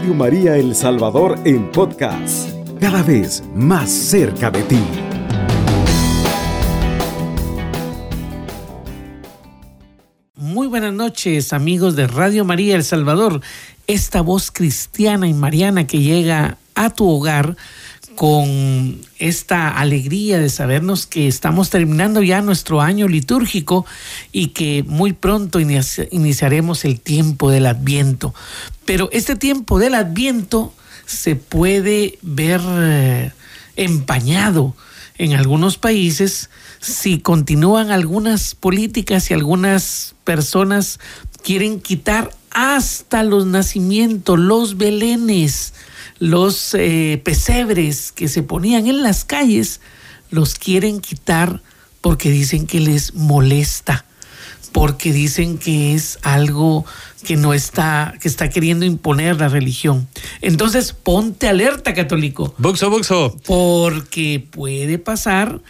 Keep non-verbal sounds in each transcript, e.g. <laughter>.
Radio María El Salvador en podcast, cada vez más cerca de ti. Muy buenas noches amigos de Radio María El Salvador, esta voz cristiana y mariana que llega a tu hogar con esta alegría de sabernos que estamos terminando ya nuestro año litúrgico y que muy pronto iniciaremos el tiempo del adviento. Pero este tiempo del adviento se puede ver eh, empañado en algunos países. Si continúan algunas políticas y algunas personas quieren quitar hasta los nacimientos, los belenes, los eh, pesebres que se ponían en las calles, los quieren quitar porque dicen que les molesta, porque dicen que es algo que no está, que está queriendo imponer la religión. Entonces, ponte alerta, católico. Buxo, buxo. Porque puede pasar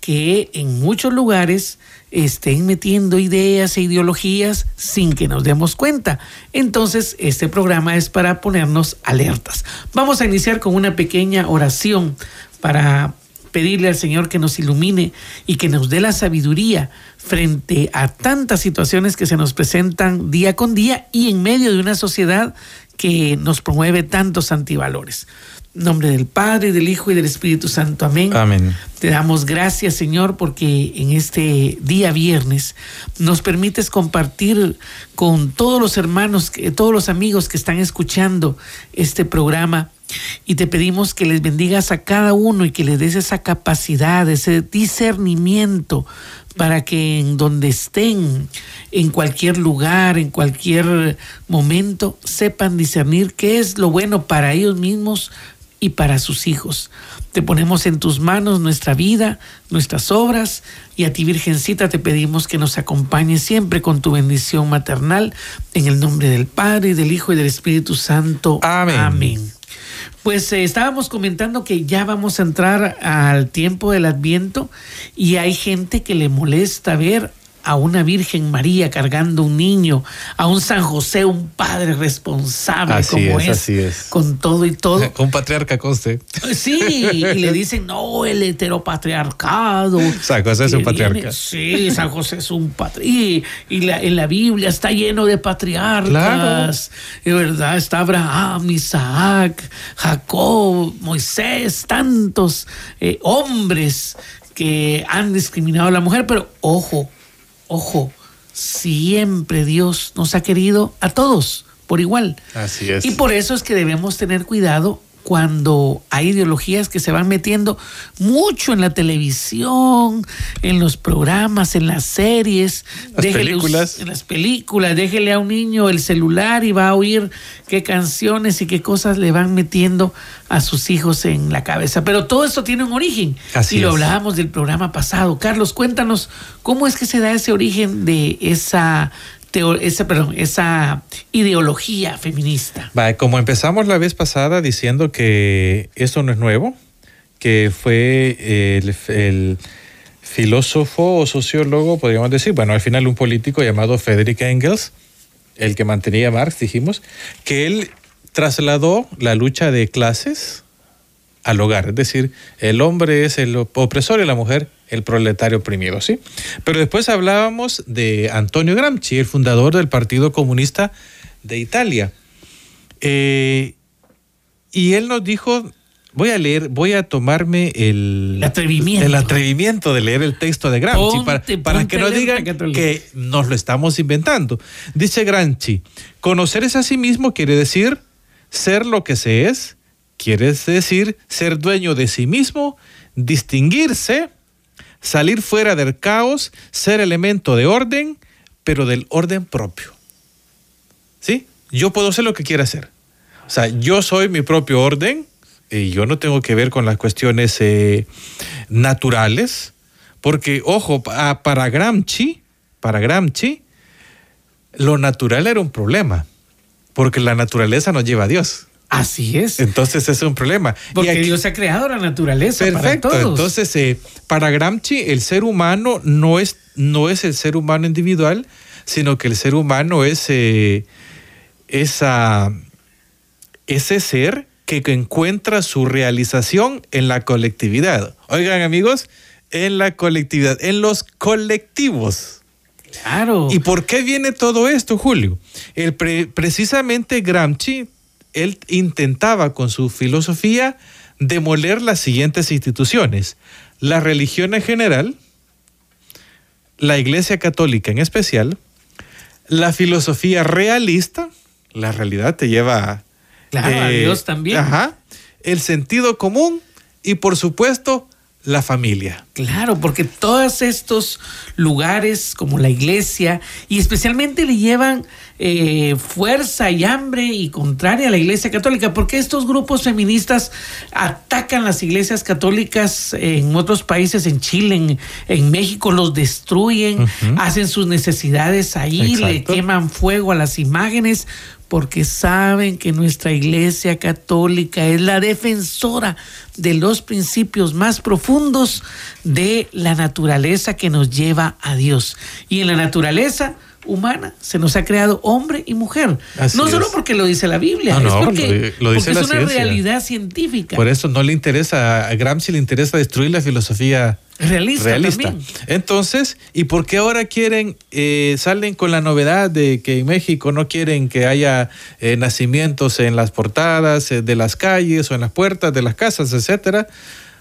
que en muchos lugares estén metiendo ideas e ideologías sin que nos demos cuenta. Entonces, este programa es para ponernos alertas. Vamos a iniciar con una pequeña oración para pedirle al Señor que nos ilumine y que nos dé la sabiduría frente a tantas situaciones que se nos presentan día con día y en medio de una sociedad que nos promueve tantos antivalores nombre del Padre, del Hijo y del Espíritu Santo. Amén. Amén. Te damos gracias, Señor, porque en este día viernes nos permites compartir con todos los hermanos, todos los amigos que están escuchando este programa. Y te pedimos que les bendigas a cada uno y que les des esa capacidad, ese discernimiento para que en donde estén, en cualquier lugar, en cualquier momento, sepan discernir qué es lo bueno para ellos mismos, y para sus hijos. Te ponemos en tus manos nuestra vida, nuestras obras y a ti Virgencita te pedimos que nos acompañes siempre con tu bendición maternal en el nombre del Padre, del Hijo y del Espíritu Santo. Amén. Pues eh, estábamos comentando que ya vamos a entrar al tiempo del Adviento y hay gente que le molesta ver a una Virgen María cargando un niño, a un San José, un padre responsable como es, así es, con todo y todo. <laughs> un patriarca conste. Sí, y le dicen, no, el heteropatriarcado. San José es un patriarca. sí, San José es un patriarca. Y, en la Biblia está lleno de patriarcas. Claro. De verdad, está Abraham, Isaac, Jacob, Moisés, tantos eh, hombres que han discriminado a la mujer, pero ojo, Ojo, siempre Dios nos ha querido a todos por igual. Así es. Y por eso es que debemos tener cuidado cuando hay ideologías que se van metiendo mucho en la televisión, en los programas, en las series, las películas. en las películas, déjele a un niño el celular y va a oír qué canciones y qué cosas le van metiendo a sus hijos en la cabeza. Pero todo esto tiene un origen. Así y lo hablábamos del programa pasado. Carlos, cuéntanos cómo es que se da ese origen de esa esa, ideología feminista. como empezamos la vez pasada diciendo que esto no es nuevo, que fue el, filósofo o sociólogo, podríamos decir, bueno, al final un político llamado Frederick Engels, el que mantenía Marx, dijimos, que él trasladó la lucha de clases al hogar, es decir, el hombre es el opresor y la mujer el proletario oprimido, ¿sí? Pero después hablábamos de Antonio Gramsci, el fundador del Partido Comunista de Italia. Eh, y él nos dijo, voy a leer, voy a tomarme el, atrevimiento. el atrevimiento de leer el texto de Gramsci para, que no digan que nos lo estamos inventando. Dice Gramsci, conocerse a sí mismo quiere decir ser lo que se es, quiere decir ser dueño de sí mismo, distinguirse, salir fuera del caos, ser elemento de orden, pero del orden propio. ¿Sí? Yo puedo ser lo que quiera hacer. O sea, yo soy mi propio orden y yo no tengo que ver con las cuestiones eh, naturales, porque, ojo, para Gramsci, para Gramsci, lo natural era un problema, porque la naturaleza nos lleva a Dios. Así es. Entonces es un problema. Porque Dios ha creado la naturaleza perfecto, para todos. Entonces, eh, para Gramsci, el ser humano no es, no es el ser humano individual, sino que el ser humano es eh, esa, ese ser que encuentra su realización en la colectividad. Oigan amigos, en la colectividad, en los colectivos. Claro. ¿Y por qué viene todo esto, Julio? El precisamente Gramsci, él intentaba con su filosofía demoler las siguientes instituciones. La religión en general, la Iglesia Católica en especial, la filosofía realista, la realidad te lleva a Claro, a eh, Dios también. Ajá. El sentido común y por supuesto la familia. Claro, porque todos estos lugares como la iglesia y especialmente le llevan eh, fuerza y hambre y contraria a la iglesia católica, porque estos grupos feministas atacan las iglesias católicas en otros países, en Chile, en, México, los destruyen, hacen sus necesidades ahí, le queman fuego a las imágenes porque saben que nuestra Iglesia Católica es la defensora de los principios más profundos de la naturaleza que nos lleva a Dios. Y en la naturaleza humana se nos ha creado hombre y mujer. no solo porque lo dice la Biblia, es porque, lo, dice es una realidad científica. Por eso no le interesa, a Gramsci le interesa destruir la filosofía realista. Entonces, ¿y por qué ahora quieren, eh, salen con la novedad de que en México no quieren que haya eh, nacimientos en las portadas eh, de las calles o en las puertas de las casas, etcétera?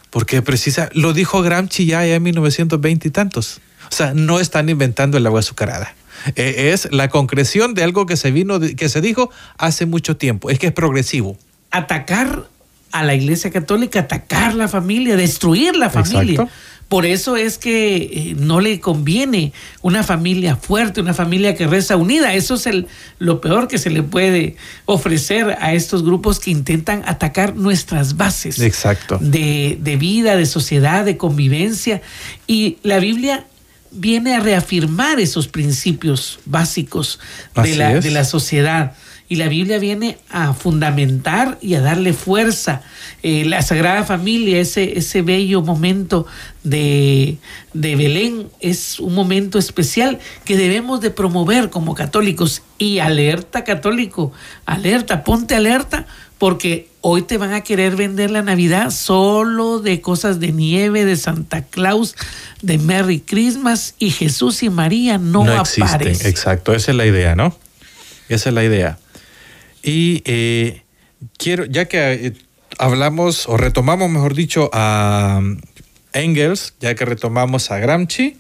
Porque precisa, lo dijo Gramsci ya en 1920 y tantos. O sea, no están inventando el agua azucarada. Es la concreción de algo que se vino, que se dijo hace mucho tiempo. Es que es progresivo. Atacar a la Iglesia Católica, atacar la familia, destruir la familia. Por eso es que eh, no le conviene una familia fuerte, una familia que reza unida. Eso es el, lo peor que se le puede ofrecer a estos grupos que intentan atacar nuestras bases Exacto. De, de vida, de sociedad, de convivencia. Y la Biblia viene a reafirmar esos principios básicos de la, de la, sociedad. Y la Biblia viene a fundamentar y a darle fuerza. Eh, la Sagrada Familia, ese, ese bello momento de, de Belén, es un momento especial que debemos de promover como católicos. Y alerta católico, alerta, ponte alerta, porque hoy te van a querer vender la Navidad solo de cosas de nieve, de Santa Claus, de Merry Christmas y Jesús y María no, no aparecen. Exacto, esa es la idea, ¿no? Esa es la idea. Y eh, quiero, ya que eh, hablamos o retomamos, mejor dicho, a um, Engels, ya que retomamos a Gramsci,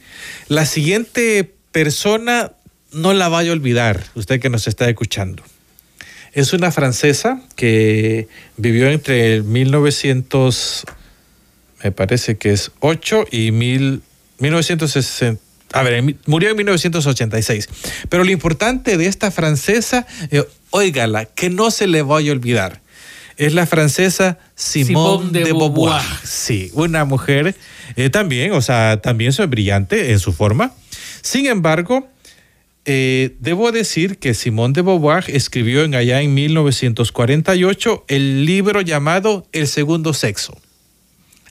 la siguiente persona no la vaya a olvidar, usted que nos está escuchando. Es una francesa que vivió entre 1900, me parece que es 8 y 1960 a ver, murió en 1986. Pero lo importante de esta francesa, eh, óigala, que no se le vaya a olvidar. Es la francesa Simone, de, Beauvoir. Sí, una mujer eh, también, o sea, también es brillante en su forma. Sin embargo, eh, debo decir que Simone de Beauvoir escribió en allá en 1948 el libro llamado El segundo sexo.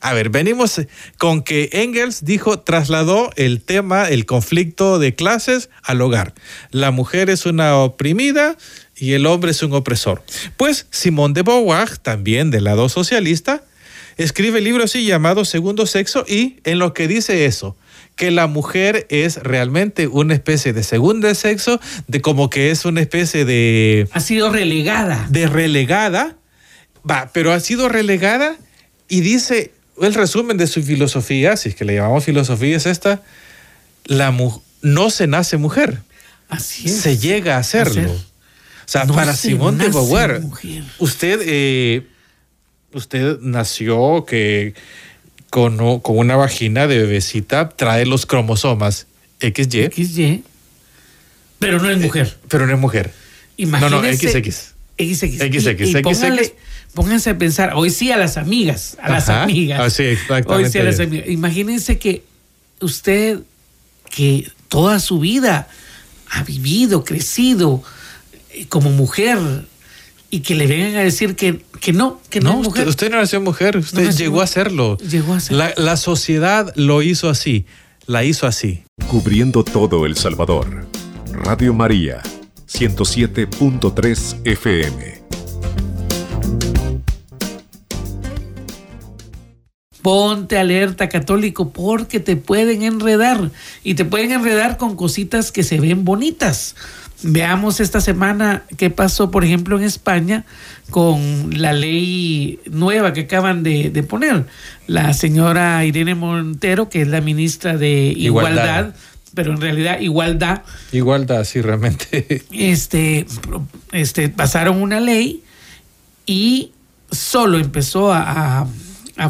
A ver, venimos con que Engels dijo, trasladó el tema, el conflicto de clases al hogar. La mujer es una oprimida y el hombre es un opresor. Pues Simón de Beauvoir, también del lado socialista, escribe el libro así llamado Segundo Sexo y en lo que dice eso, que la mujer es realmente una especie de segundo sexo, de como que es una especie de... Ha sido relegada. De relegada, va, pero ha sido relegada y dice, el resumen de su filosofía, si es que le llamamos filosofía, es esta, la no se nace mujer. Así es. Se llega a hacerlo. O sea, para Simón de Beauvoir, usted, eh, usted nació que con, con, una vagina de bebecita trae los cromosomas XY. XY. Pero no es mujer. pero no es mujer. Imagínese, no, no, XX. XX. XX. XX pónganse a pensar, hoy sí a las amigas, a las amigas. Ah, sí, exactamente. Hoy sí a las amigas. Imagínense que usted, que toda su vida ha vivido, crecido eh, como mujer, y que le vengan a decir que, que no, que no, es mujer. Usted, no nació mujer, usted llegó a serlo. Llegó a serlo. La, la sociedad lo hizo así, la hizo así. Cubriendo todo El Salvador. Radio María, 107.3 FM. Ponte alerta católico porque te pueden enredar y te pueden enredar con cositas que se ven bonitas. Veamos esta semana qué pasó, por ejemplo, en España con la ley nueva que acaban de, poner. La señora Irene Montero, que es la ministra de Igualdad, pero en realidad igualdad. Igualdad, sí, realmente. Este, este, pasaron una ley y solo empezó a,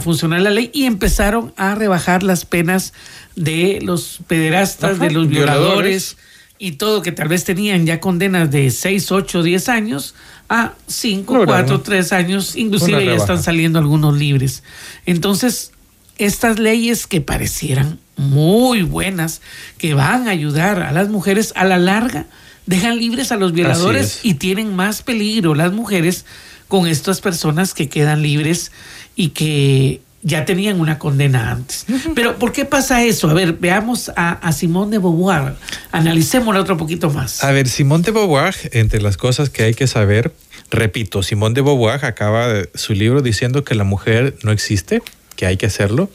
funcionar la ley y empezaron a rebajar las penas de los pederastas, de los violadores y todo, que tal vez tenían ya condenas de 6, 8, 10 años a 5, 4, 3 años, inclusive ya están saliendo algunos libres. Entonces, estas leyes que parecieran muy buenas, que van a ayudar a las mujeres a la larga, dejan libres a los violadores y tienen más peligro las mujeres con estas personas que quedan libres y que ya tenían una condena antes. Pero ¿por qué pasa eso? A ver, veamos a, a Simón de Beauvoir, analicémoslo otro poquito más. A ver, Simón de Beauvoir, entre las cosas que hay que saber, repito, Simón de Beauvoir acaba su libro diciendo que la mujer no existe, que hay que hacerlo,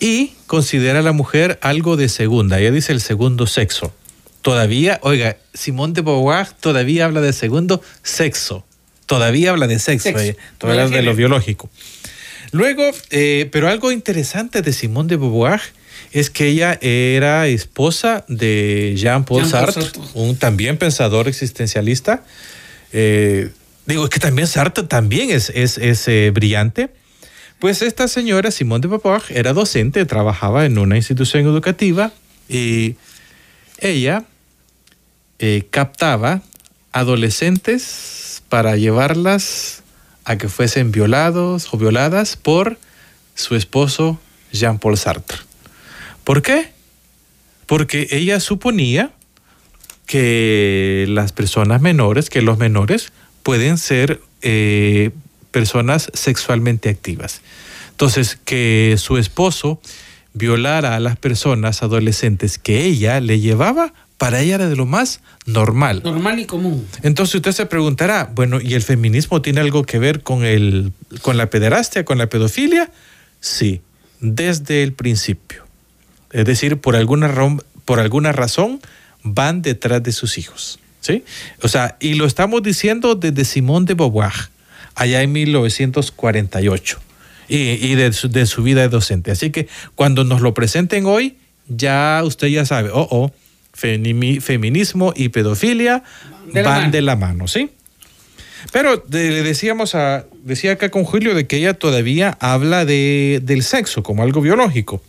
y considera a la mujer algo de segunda, ella dice el segundo sexo. Todavía, oiga, Simón de Beauvoir todavía habla de segundo sexo, todavía habla de sexo, eh, todavía habla de lo biológico. Luego, eh, pero algo interesante de Simone de Beauvoir es que ella era esposa de Jean-Paul Sartre, un también pensador existencialista. Eh, digo, que también Sartre también es, es, eh, brillante. Pues esta señora, Simone de Beauvoir, era docente, trabajaba en una institución educativa y ella captaba adolescentes para llevarlas a que fuesen violados o violadas por su esposo Jean-Paul Sartre. ¿Por qué? Porque ella suponía que las personas menores, que los menores pueden ser eh, personas sexualmente activas. Entonces, que su esposo violara a las personas adolescentes que ella le llevaba para ella era de lo más normal. Normal y común. Entonces usted se preguntará, bueno, ¿y el feminismo tiene algo que ver con, el, con la pederastia, con la pedofilia? Sí, desde el principio. Es decir, por alguna, por alguna razón van detrás de sus hijos. ¿sí? O sea, y lo estamos diciendo desde Simón de Beauvoir, allá en 1948, y, y de, su, de su vida de docente. Así que cuando nos lo presenten hoy, ya usted ya sabe, oh, oh feminismo y pedofilia van de la mano, ¿sí? Pero le decíamos a, decía acá con Julio de que ella todavía habla de, del sexo como algo biológico.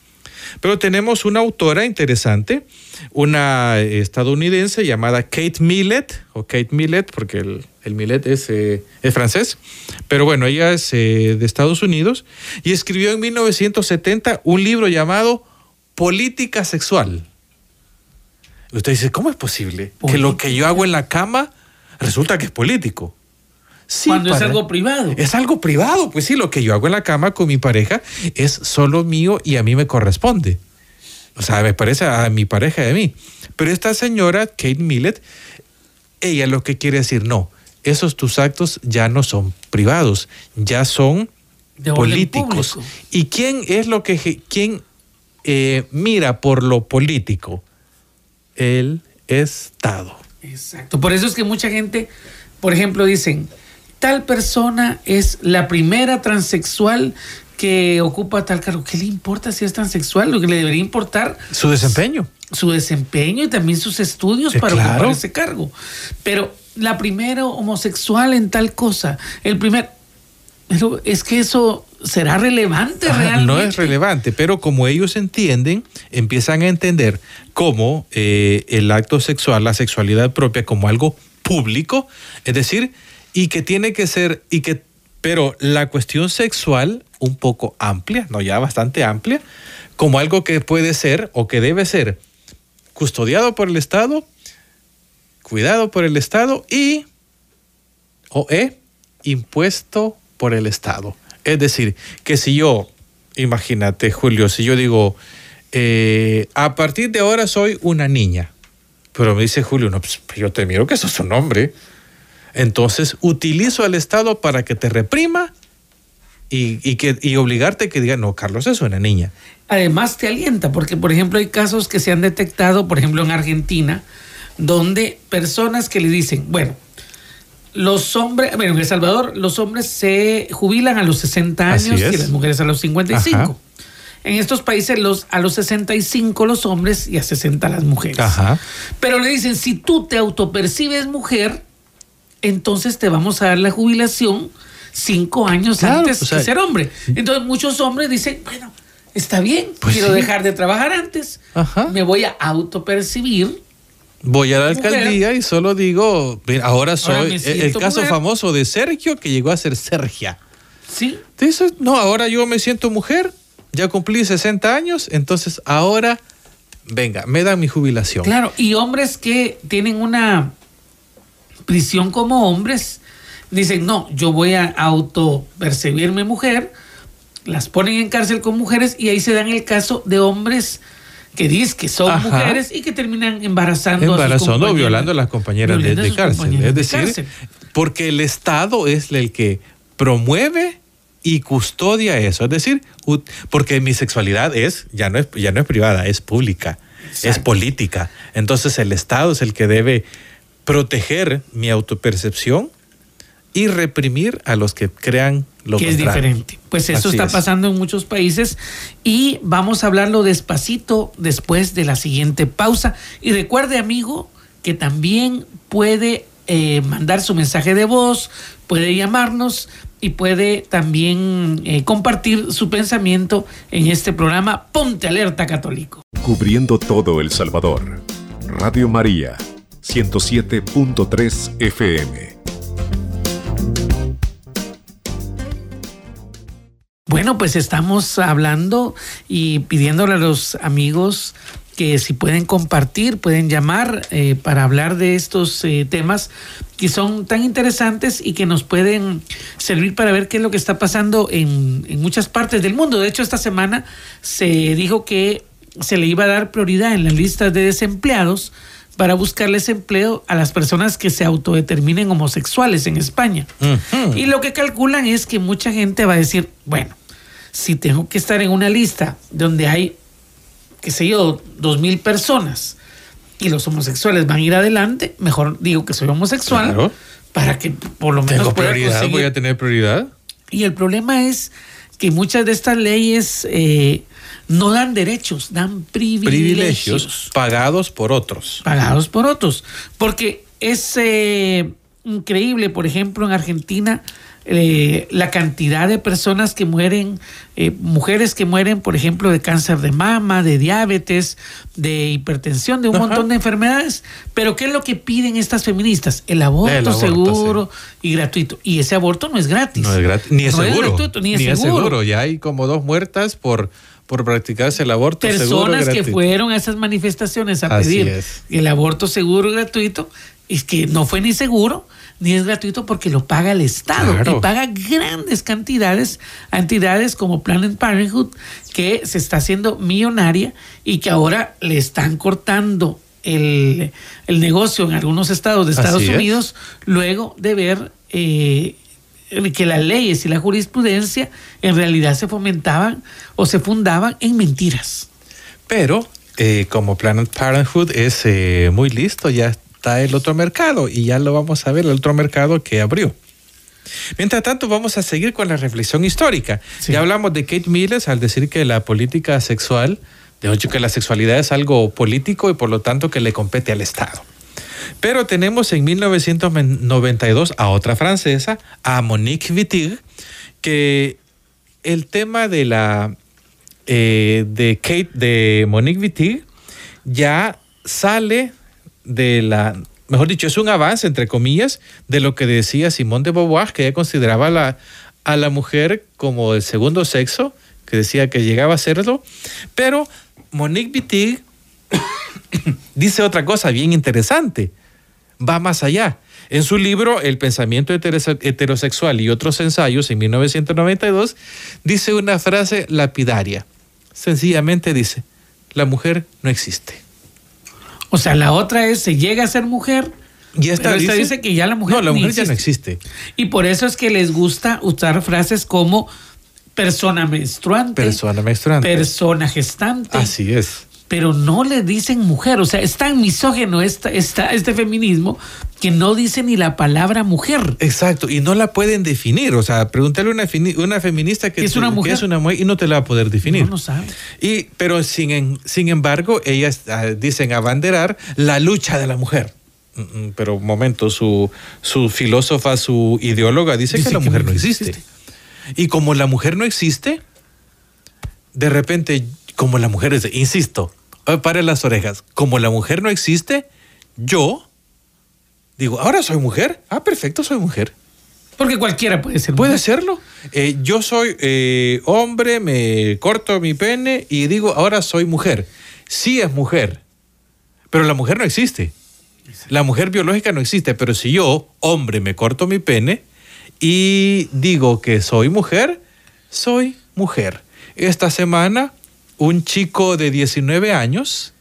Pero tenemos una autora interesante, una estadounidense llamada Kate Millett, o Kate Millett, porque el, el Millet es, eh, es, francés, pero bueno, ella es eh, de Estados Unidos, y escribió en 1970 un libro llamado Política Sexual. Usted dice, ¿cómo es posible que lo que yo hago en la cama resulta que es político? Sí, Cuando es algo privado. Es algo privado, pues sí, lo que yo hago en la cama con mi pareja es solo mío y a mí me corresponde. O sea, me parece a mi pareja y a mí. Pero esta señora, Kate Millett, ella lo que quiere decir, no, esos tus actos ya no son privados, ya son políticos. ¿Y quién es lo que, quién eh, mira por lo político? El Estado. Exacto. Por eso es que mucha gente, por ejemplo, dicen, tal persona es la primera transexual que ocupa tal cargo. ¿Qué le importa si es transexual? Lo que le debería importar... Su desempeño. Su desempeño y también sus estudios eh, para ocupar ese cargo. Pero la primera homosexual en tal cosa, el primer... Pero es que eso será relevante realmente. No es relevante, pero como ellos entienden, empiezan a entender cómo eh, el acto sexual, la sexualidad propia, como algo público, es decir, y que tiene que ser, y que, pero la cuestión sexual un poco amplia, no ya bastante amplia, como algo que puede ser o que debe ser custodiado por el Estado, cuidado por el Estado y o e impuesto por el Estado. Es decir, que si yo, imagínate Julio, si yo digo, eh, a partir de ahora soy una niña, pero me dice Julio, no, pues yo te miro que eso es un hombre. Entonces utilizo al Estado para que te reprima y, que, y obligarte a que diga, no, Carlos es una niña. Además te alienta, porque por ejemplo hay casos que se han detectado, por ejemplo en Argentina, donde personas que le dicen, bueno, los hombres, bueno, en El Salvador los hombres se jubilan a los 60 años y las mujeres a los 55. En estos países los, a los 65 los hombres y a 60 las mujeres. Pero le dicen, si tú te autopercibes mujer, entonces te vamos a dar la jubilación cinco años antes de ser hombre. Entonces muchos hombres dicen, bueno, está bien, pues quiero dejar de trabajar antes, me voy a autopercibir Voy a la alcaldía y solo digo, ahora soy el, caso famoso de Sergio que llegó a ser Sergia. Sí. Dices, no, ahora yo me siento mujer, ya cumplí 60 años, entonces ahora, venga, me dan mi jubilación. Claro, y hombres que tienen una prisión como hombres, dicen, no, yo voy a auto percibirme mujer, las ponen en cárcel con mujeres y ahí se dan el caso de hombres que dicen que son mujeres y que terminan embarazando. Embarazando o violando a las compañeras de, cárcel. es decir, porque el Estado es el que promueve y custodia eso. Es decir, porque mi sexualidad es, ya no es, ya no es privada, es pública, es política. Entonces el Estado es el que debe proteger mi autopercepción y reprimir a los que crean lo que es diferente. Pues eso está pasando en muchos países y vamos a hablarlo despacito después de la siguiente pausa. Y recuerde, amigo, que también puede eh, mandar su mensaje de voz, puede llamarnos y puede también eh, compartir su pensamiento en este programa Ponte Alerta Católico. Cubriendo todo El Salvador. Radio María, 107.3 FM. Bueno, pues estamos hablando y pidiéndole a los amigos que si pueden compartir, pueden llamar eh, para hablar de estos eh, temas que son tan interesantes y que nos pueden servir para ver qué es lo que está pasando en, en muchas partes del mundo. De hecho, esta semana se dijo que se le iba a dar prioridad en las listas de desempleados para buscarles empleo a las personas que se autodeterminen homosexuales en España. Y lo que calculan es que mucha gente va a decir, bueno, si tengo que estar en una lista donde hay, qué sé yo, dos mil personas y los homosexuales van a ir adelante, mejor digo que soy homosexual para que por lo menos pueda prioridad, voy a tener prioridad. Y el problema es que muchas de estas leyes eh, no dan derechos, dan privilegios. pagados por otros. Pagados por otros. Porque es eh, increíble, por ejemplo, en Argentina, eh, la cantidad de personas que mueren, eh, mujeres que mueren, por ejemplo, de cáncer de mama, de diabetes, de hipertensión, de un montón de enfermedades. Pero ¿qué es lo que piden estas feministas? El aborto, seguro y gratuito. Y ese aborto no es gratis. No es gratis, ni es seguro. ni, es, seguro. Ya hay como dos muertas por por practicarse el aborto Personas que fueron a esas manifestaciones a pedir el aborto seguro y gratuito, es que no fue ni seguro ni es gratuito porque lo paga el Estado y paga grandes cantidades a entidades como Planned Parenthood que se está haciendo millonaria y que ahora le están cortando el, negocio en algunos estados de Estados Unidos luego de ver eh, que las leyes y la jurisprudencia en realidad se fomentaban o se fundaban en mentiras. Pero eh, como Planned Parenthood es eh, muy listo, ya el otro mercado y ya lo vamos a ver, el otro mercado que abrió. Mientras tanto, vamos a seguir con la reflexión histórica. Ya hablamos de Kate Miles al decir que la política sexual, de hecho que la sexualidad es algo político y por lo tanto que le compete al Estado. Pero tenemos en 1992 a otra francesa, a Monique Wittig, que el tema de la eh, de Kate de Monique Wittig ya sale de la, mejor dicho, es un avance, entre comillas, de lo que decía Simón de Beauvoir, que ella consideraba a la, a la mujer como el segundo sexo, que decía que llegaba a serlo, pero Monique Wittig dice otra cosa bien interesante, va más allá. En su libro El pensamiento heterosexual y otros ensayos en 1992, dice una frase lapidaria. Sencillamente dice, la mujer no existe. O sea, la otra es, se llega a ser mujer. Y esta, dice, que ya la mujer, no, la mujer ya no existe. Y por eso es que les gusta usar frases como persona menstruante, persona menstruante, persona gestante. Así es pero no le dicen mujer. O sea, es tan misógeno esta, esta, este feminismo que no dice ni la palabra mujer. Exacto, y no la pueden definir. O sea, pregúntale a una, una feminista que, es una mujer? es una mujer y no te la va a poder definir. No, no sabe. Y, pero sin, sin embargo, ellas dicen abanderar la lucha de la mujer. Mm, mm, pero un momento, su, su filósofa, su ideóloga dice, que la mujer no existe. existe. Y como la mujer no existe, de repente como la mujer insisto, pare las orejas, como la mujer no existe, yo digo, ahora soy mujer. Ah, perfecto, soy mujer. Porque cualquiera puede ser. Puede serlo. Eh, yo soy eh, hombre, me corto mi pene y digo, ahora soy mujer. Sí es mujer, pero la mujer no existe. La mujer biológica no existe, pero si yo, hombre, me corto mi pene y digo que soy mujer, soy mujer. Esta semana un chico de 19 años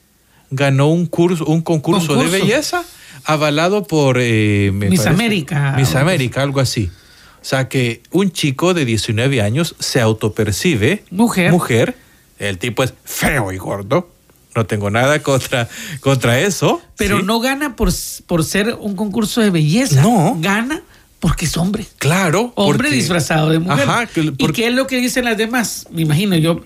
ganó un, curso, un concurso, de belleza avalado por... Eh, Miss América. Miss América, algo así. O sea que un chico de 19 años se autopercibe mujer. mujer. El tipo es feo y gordo. No tengo nada contra, contra eso. Pero no gana por, por ser un concurso de belleza. No. Gana porque es hombre. Claro. Hombre disfrazado de mujer. Ajá, ¿Y qué es lo que dicen las demás? Me imagino yo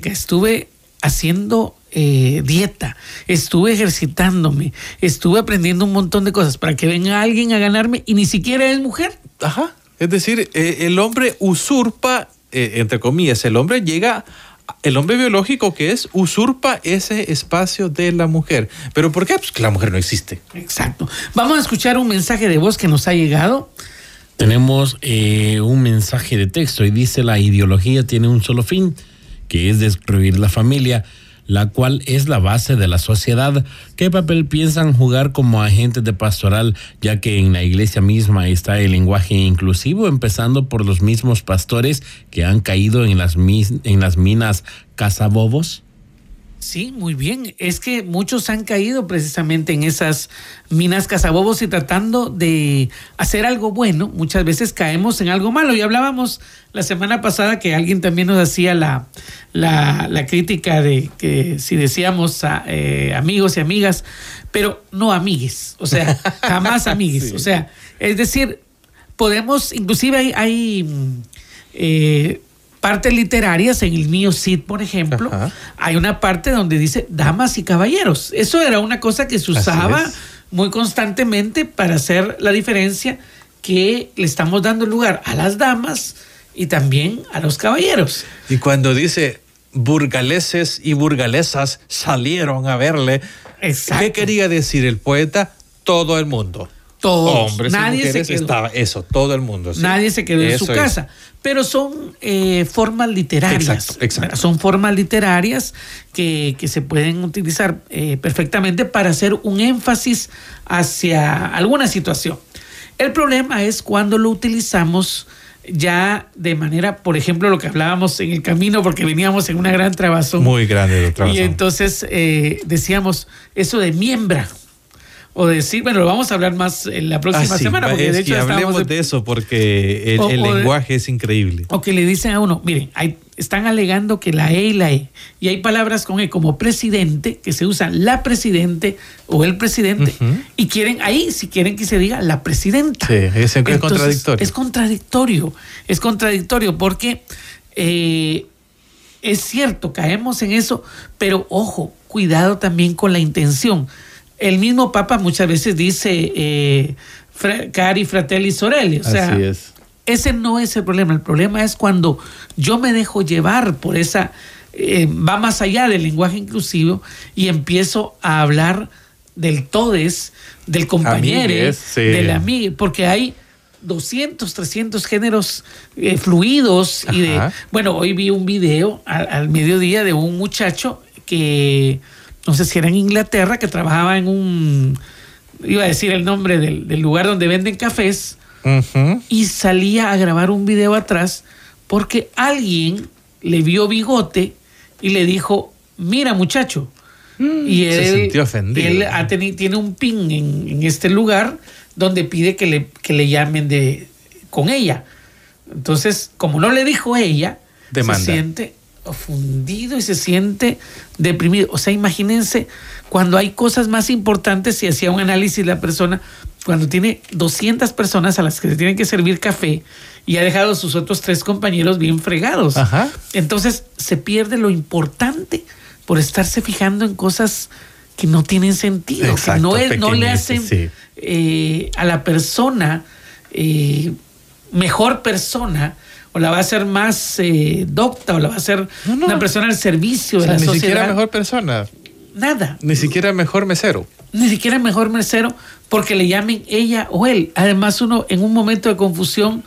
que estuve haciendo eh, dieta, estuve ejercitándome, estuve aprendiendo un montón de cosas para que venga alguien a ganarme y ni siquiera es mujer. Ajá. Es decir, eh, el hombre usurpa, eh, entre comillas, el hombre llega, el hombre biológico que es, usurpa ese espacio de la mujer. ¿Pero por qué? Pues que la mujer no existe. Exacto. Vamos a escuchar un mensaje de voz que nos ha llegado. Tenemos un mensaje de texto y dice la ideología tiene un solo fin que es destruir la familia, la cual es la base de la sociedad. ¿Qué papel piensan jugar como agentes de pastoral, ya que en la iglesia misma está el lenguaje inclusivo, empezando por los mismos pastores que han caído en las, en las minas cazabobos? Sí, muy bien. Es que muchos han caído precisamente en esas minas cazabobos y tratando de hacer algo bueno, muchas veces caemos en algo malo. Y hablábamos la semana pasada que alguien también nos hacía la, la, crítica de que si decíamos eh, amigos y amigas, pero no amigues, o sea, <laughs> jamás amigues. O sea, es decir, podemos, inclusive hay... hay eh, partes literarias, en el mío Cid, por ejemplo, hay una parte donde dice damas y caballeros. Eso era una cosa que se usaba muy constantemente para hacer la diferencia que le estamos dando lugar a las damas y también a los caballeros. Y cuando dice burgaleses y burgalesas salieron a verle, ¿qué quería decir el poeta? Todo el mundo. Todos. Hombres Nadie se quedó. Estaba eso, todo el mundo. Nadie se quedó en su casa pero son eh, formas literarias. Exacto, Son formas literarias que, se pueden utilizar eh, perfectamente para hacer un énfasis hacia alguna situación. El problema es cuando lo utilizamos ya de manera, por ejemplo, lo que hablábamos en el camino, porque veníamos en una gran trabazón. Muy grande Y entonces eh, decíamos eso de miembra o decir, bueno, lo vamos a hablar más en la próxima ah, semana. Porque de hecho hablemos de... eso porque el, lenguaje es increíble. O que le dicen a uno, miren, hay, están alegando que la E y la E, y hay palabras con E como presidente, que se usa la presidente o el presidente, y quieren ahí, si quieren que se diga la presidenta. Sí, es, contradictorio. Es contradictorio, es contradictorio porque eh, es cierto, caemos en eso, pero ojo, cuidado también con la intención el mismo Papa muchas veces dice eh, cari fratelli sorelli. O sea, ese no es el problema. El problema es cuando yo me dejo llevar por esa. Eh, va más allá del lenguaje inclusivo y empiezo a hablar del todes, del compañero, del amigo, porque hay 200, 300 géneros eh, fluidos y de, bueno, hoy vi un video al mediodía de un muchacho que no sé si era en Inglaterra, que trabajaba en un, iba a decir el nombre del, lugar donde venden cafés, y salía a grabar un video atrás porque alguien le vio bigote y le dijo, mira muchacho. Mm. y él, se sintió ofendido. Él tiene un pin en, este lugar donde pide que le, que le llamen de, con ella. Entonces, como no le dijo ella, se siente fundido y se siente deprimido. O sea, imagínense cuando hay cosas más importantes, si hacía un análisis la persona, cuando tiene 200 personas a las que se tienen que servir café y ha dejado a sus otros tres compañeros bien fregados. Entonces se pierde lo importante por estarse fijando en cosas que no tienen sentido, que no, no le hacen eh, a la persona eh, mejor persona o la va a hacer más eh, docta o la va a hacer una persona al servicio de la sociedad. Ni siquiera mejor persona. Nada. Ni siquiera mejor mesero. Ni siquiera mejor mesero porque le llamen ella o él. Además uno en un momento de confusión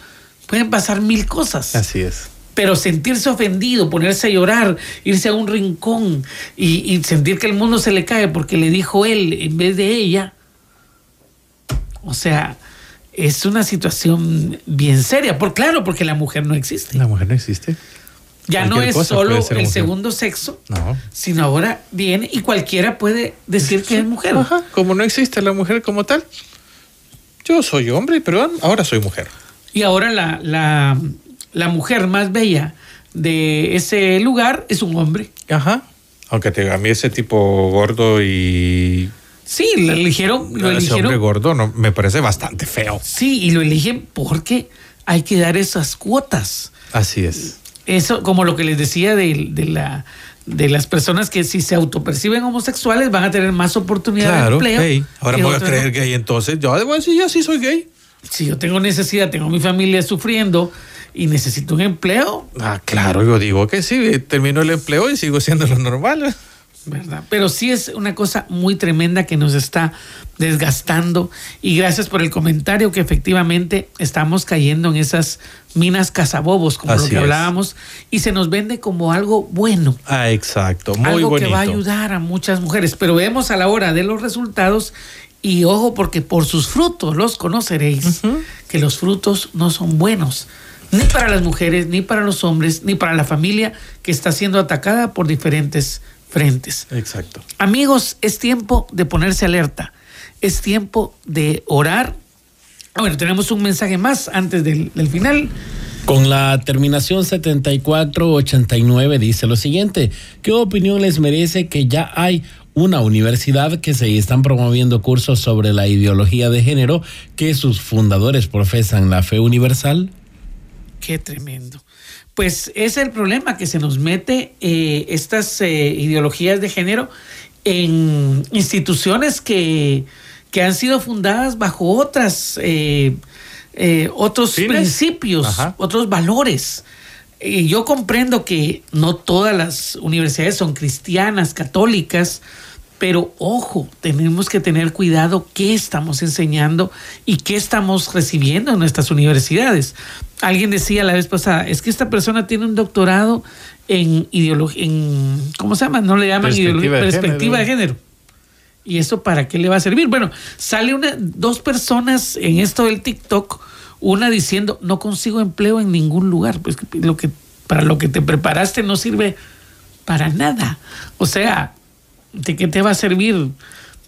pueden pasar mil cosas. Así es. Pero sentirse ofendido, ponerse a llorar, irse a un rincón y, y sentir que el mundo se le cae porque le dijo él en vez de ella. O sea, es una situación bien seria. Por claro, porque la mujer no existe. La mujer no existe. Ya no es solo el segundo sexo, sino ahora viene y cualquiera puede decir que es mujer. Como no existe la mujer como tal, yo soy hombre, pero ahora soy mujer. Y ahora la, la, la mujer más bella de ese lugar es un hombre. Ajá. Aunque te, a mí ese tipo gordo y Sí, lo eligieron. Lo Ese hombre gordo no, me parece bastante feo. Sí, y lo eligen porque hay que dar esas cuotas. Así es. Eso, como lo que les decía de, la, de las personas que si se autoperciben homosexuales van a tener más oportunidades de empleo. Ahora me voy a creer gay, entonces yo debo decir, yo sí soy gay. Si yo tengo necesidad, tengo mi familia sufriendo y necesito un empleo. Ah, claro, yo digo que sí, termino el empleo y sigo siendo lo normal. ¿Verdad? Pero sí es una cosa muy tremenda que nos está desgastando. Y gracias por el comentario que efectivamente estamos cayendo en esas minas cazabobos como lo que hablábamos y se nos vende como algo bueno. Ah, exacto, muy algo que va a ayudar a muchas mujeres, pero vemos a la hora de los resultados y ojo porque por sus frutos los conoceréis, que los frutos no son buenos ni para las mujeres, ni para los hombres, ni para la familia que está siendo atacada por diferentes frentes. Exacto. Amigos, es tiempo de ponerse alerta. Es tiempo de orar. Bueno, tenemos un mensaje más antes del, final. Con la terminación 7489 dice lo siguiente, ¿qué opinión les merece que ya hay una universidad que se están promoviendo cursos sobre la ideología de género que sus fundadores profesan la fe universal? Qué tremendo. Pues es el problema que se nos mete eh, estas eh, ideologías de género en instituciones que, han sido fundadas bajo otras, eh, otros principios, otros valores. Y yo comprendo que no todas las universidades son cristianas, católicas, pero ojo, tenemos que tener cuidado qué estamos enseñando y qué estamos recibiendo en nuestras universidades. Alguien decía la vez pasada, es que esta persona tiene un doctorado en ideología, en, ¿cómo se llama? No le llaman perspectiva, de, perspectiva género. de género. ¿Y eso para qué le va a servir? Bueno, sale una, dos personas en esto del TikTok, una diciendo, no consigo empleo en ningún lugar, pues lo que, para lo que te preparaste no sirve para nada. O sea, ¿de qué te va a servir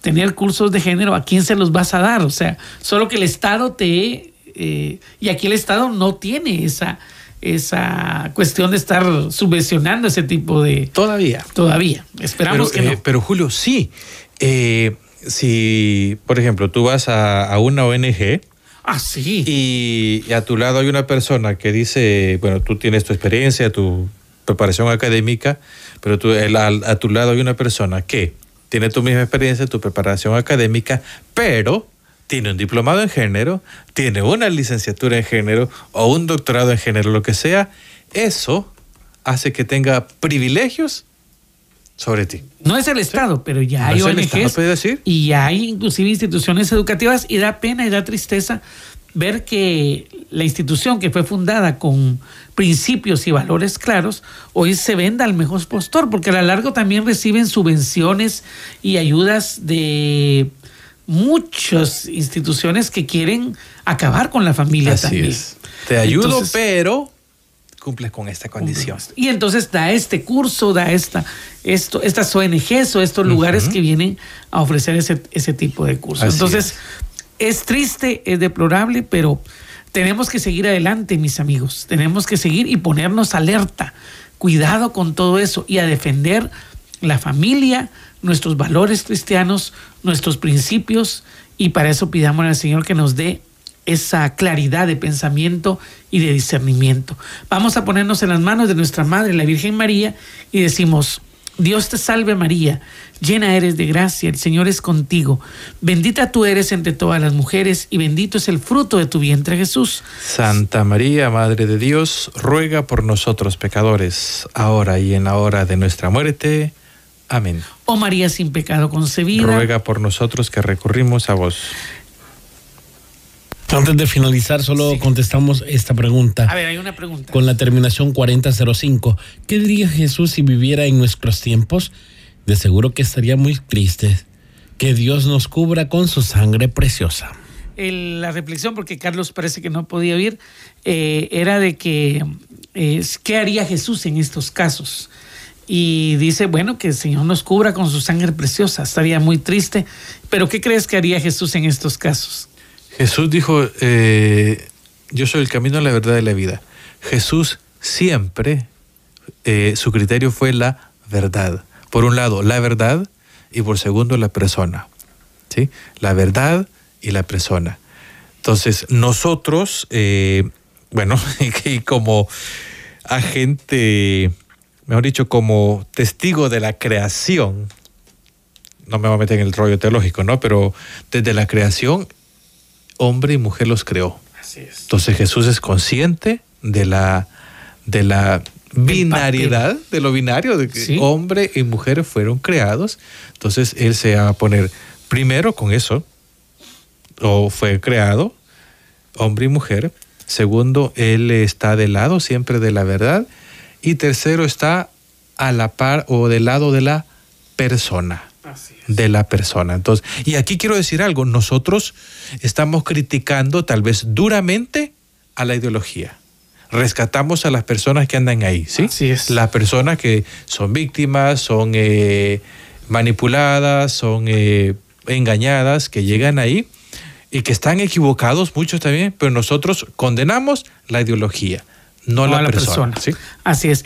tener cursos de género? ¿A quién se los vas a dar? O sea, solo que el Estado te... Eh, y aquí el Estado no tiene esa, esa cuestión de estar subvencionando ese tipo de... Todavía. Todavía. Esperamos pero, que eh, pero Julio, sí. Eh, si, por ejemplo, tú vas a, una ONG... Ah, sí. Y, a tu lado hay una persona que dice, bueno, tú tienes tu experiencia, tu preparación académica, pero tú, a, tu lado hay una persona que tiene tu misma experiencia, tu preparación académica, pero tiene un diplomado en género, tiene una licenciatura en género o un doctorado en género, lo que sea, eso hace que tenga privilegios sobre ti. No es el Estado, pero ya hay ONGs decir? y hay inclusive instituciones educativas y da pena y da tristeza ver que la institución que fue fundada con principios y valores claros, hoy se venda al mejor postor, porque a lo largo también reciben subvenciones y ayudas de muchas instituciones que quieren acabar con la familia Así también. Es. Te ayudo, pero cumples con esta condición. Y entonces da este curso, da esta, esto, estas ONGs o estos lugares que vienen a ofrecer ese, ese tipo de cursos. entonces, es. Es triste, es deplorable, pero tenemos que seguir adelante, mis amigos. Tenemos que seguir y ponernos alerta. Cuidado con todo eso y a defender la familia, nuestros valores cristianos, nuestros principios. Y para eso pidamos al Señor que nos dé esa claridad de pensamiento y de discernimiento. Vamos a ponernos en las manos de nuestra Madre, la Virgen María, y decimos, Dios te salve María, llena eres de gracia, el Señor es contigo, bendita tú eres entre todas las mujeres y bendito es el fruto de tu vientre Jesús. Santa María, Madre de Dios, ruega por nosotros pecadores, ahora y en la hora de nuestra muerte. Amén. Oh María sin pecado concebida. Ruega por nosotros que recurrimos a vos. Antes de finalizar, solo contestamos esta pregunta. A ver, hay una pregunta. Con la terminación 4005. ¿Qué diría Jesús si viviera en nuestros tiempos? De seguro que estaría muy triste. Que Dios nos cubra con su sangre preciosa. la reflexión, porque Carlos parece que no podía oír, eh, era de que, eh, ¿qué haría Jesús en estos casos? Y dice, bueno, que el Señor nos cubra con su sangre preciosa. Estaría muy triste. Pero ¿qué crees que haría Jesús en estos casos? Jesús dijo, eh, yo soy el camino, la verdad y la vida. Jesús siempre, eh, su criterio fue la verdad. Por un lado, la verdad y por segundo, la persona. ¿sí? La verdad y la persona. Entonces, nosotros, eh, bueno, <laughs> y como agente, mejor dicho, como testigo de la creación, no me voy a meter en el rollo teológico, ¿no? Pero desde la creación hombre y mujer los creó. Así es. Entonces Jesús es consciente de la, de la binariedad, de lo binario, de que hombre y mujer fueron creados. Entonces Él se va a poner primero con eso, o fue creado, hombre y mujer. Segundo, Él está del lado siempre de la verdad. Y tercero, está a la par o del lado de la persona de la persona. Entonces, y aquí quiero decir algo, nosotros estamos criticando tal vez duramente a la ideología. Rescatamos a las personas que andan ahí, ¿sí? Así es. Las personas que son víctimas, son eh, manipuladas, son eh, engañadas, que llegan ahí y que están equivocados muchos también, pero nosotros condenamos la ideología, no, la, persona. ¿sí? Así es.